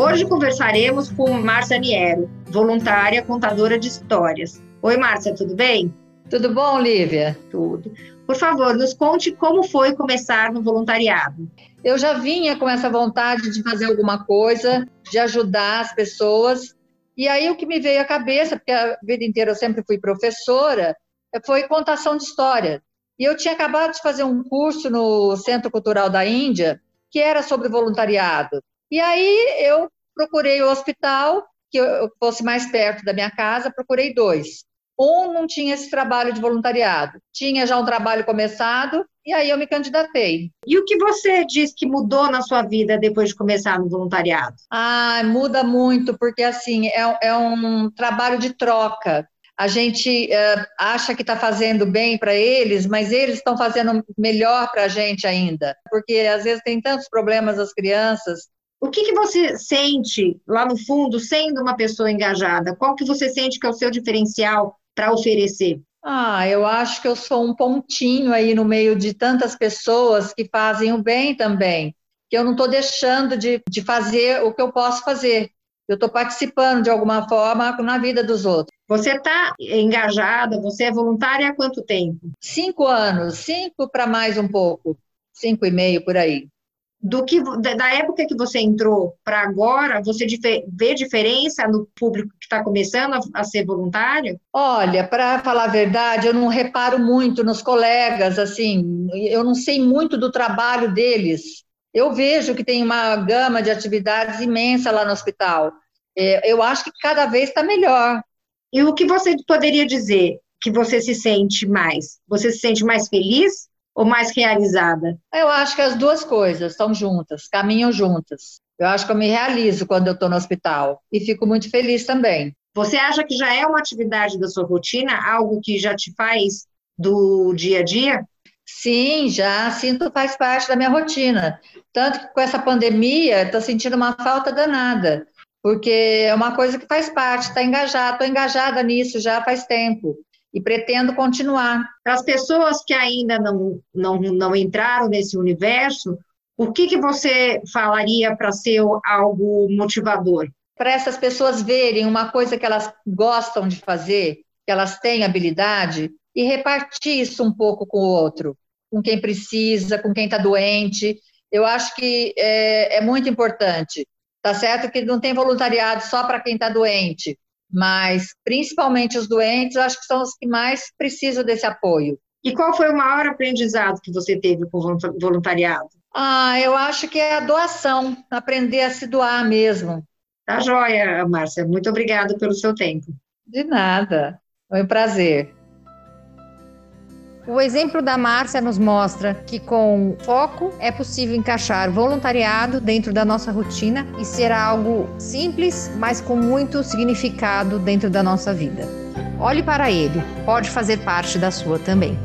Hoje conversaremos com Márcia Niero, voluntária contadora de histórias. Oi, Márcia, tudo bem? Tudo bom, Lívia? Tudo. Por favor, nos conte como foi começar no voluntariado. Eu já vinha com essa vontade de fazer alguma coisa, de ajudar as pessoas. E aí o que me veio à cabeça, porque a vida inteira eu sempre fui professora, foi contação de história. E eu tinha acabado de fazer um curso no Centro Cultural da Índia, que era sobre voluntariado. E aí eu procurei o hospital que fosse mais perto da minha casa, procurei dois. Um não tinha esse trabalho de voluntariado, tinha já um trabalho começado, e aí eu me candidatei. E o que você diz que mudou na sua vida depois de começar no voluntariado? Ah, muda muito, porque assim, é, é um trabalho de troca. A gente uh, acha que está fazendo bem para eles, mas eles estão fazendo melhor para a gente ainda, porque às vezes tem tantos problemas as crianças o que, que você sente lá no fundo, sendo uma pessoa engajada? Qual que você sente que é o seu diferencial para oferecer? Ah, eu acho que eu sou um pontinho aí no meio de tantas pessoas que fazem o bem também, que eu não estou deixando de, de fazer o que eu posso fazer. Eu estou participando de alguma forma na vida dos outros. Você está engajada, você é voluntária há quanto tempo? Cinco anos, cinco para mais um pouco, cinco e meio por aí do que da época que você entrou para agora, você vê diferença no público que está começando a, a, ser voluntário? Olha, para falar a verdade, eu não reparo muito nos colegas, assim, eu não sei muito do trabalho deles. Eu vejo que tem uma gama de atividades imensa lá no hospital. É, eu acho que cada vez está melhor. E o que você poderia dizer que você se sente mais? Você se sente mais feliz ou mais realizada? Eu acho que as duas coisas estão juntas, caminham juntas. Eu acho que eu me realizo quando eu estou no hospital e fico muito feliz também. Você acha que já é uma atividade da sua rotina, algo que já te faz do dia a dia? Sim, já sinto faz parte da minha rotina. Tanto que com essa pandemia, estou sentindo uma falta danada, porque é uma coisa que faz parte, está engajada, estou engajada nisso já faz tempo e pretendo continuar. Para as pessoas que ainda não, não, não entraram nesse universo, o que, que você falaria para ser algo motivador? Para essas pessoas verem uma coisa que elas gostam de fazer, que elas têm habilidade, e repartir isso um pouco com o outro, com quem precisa, com quem está doente. Eu acho que é, é muito importante. Tá certo que não tem voluntariado só para quem está doente, mas principalmente os doentes, acho que são os que mais precisam desse apoio. E qual foi o maior aprendizado que você teve com o voluntariado? Ah, eu acho que é a doação, aprender a se doar mesmo. Tá joia, Márcia. Muito obrigada pelo seu tempo. De nada. Foi um prazer. O exemplo da Márcia nos mostra que com foco é possível encaixar voluntariado dentro da nossa rotina e ser algo simples, mas com muito significado dentro da nossa vida. Olhe para ele, pode fazer parte da sua também.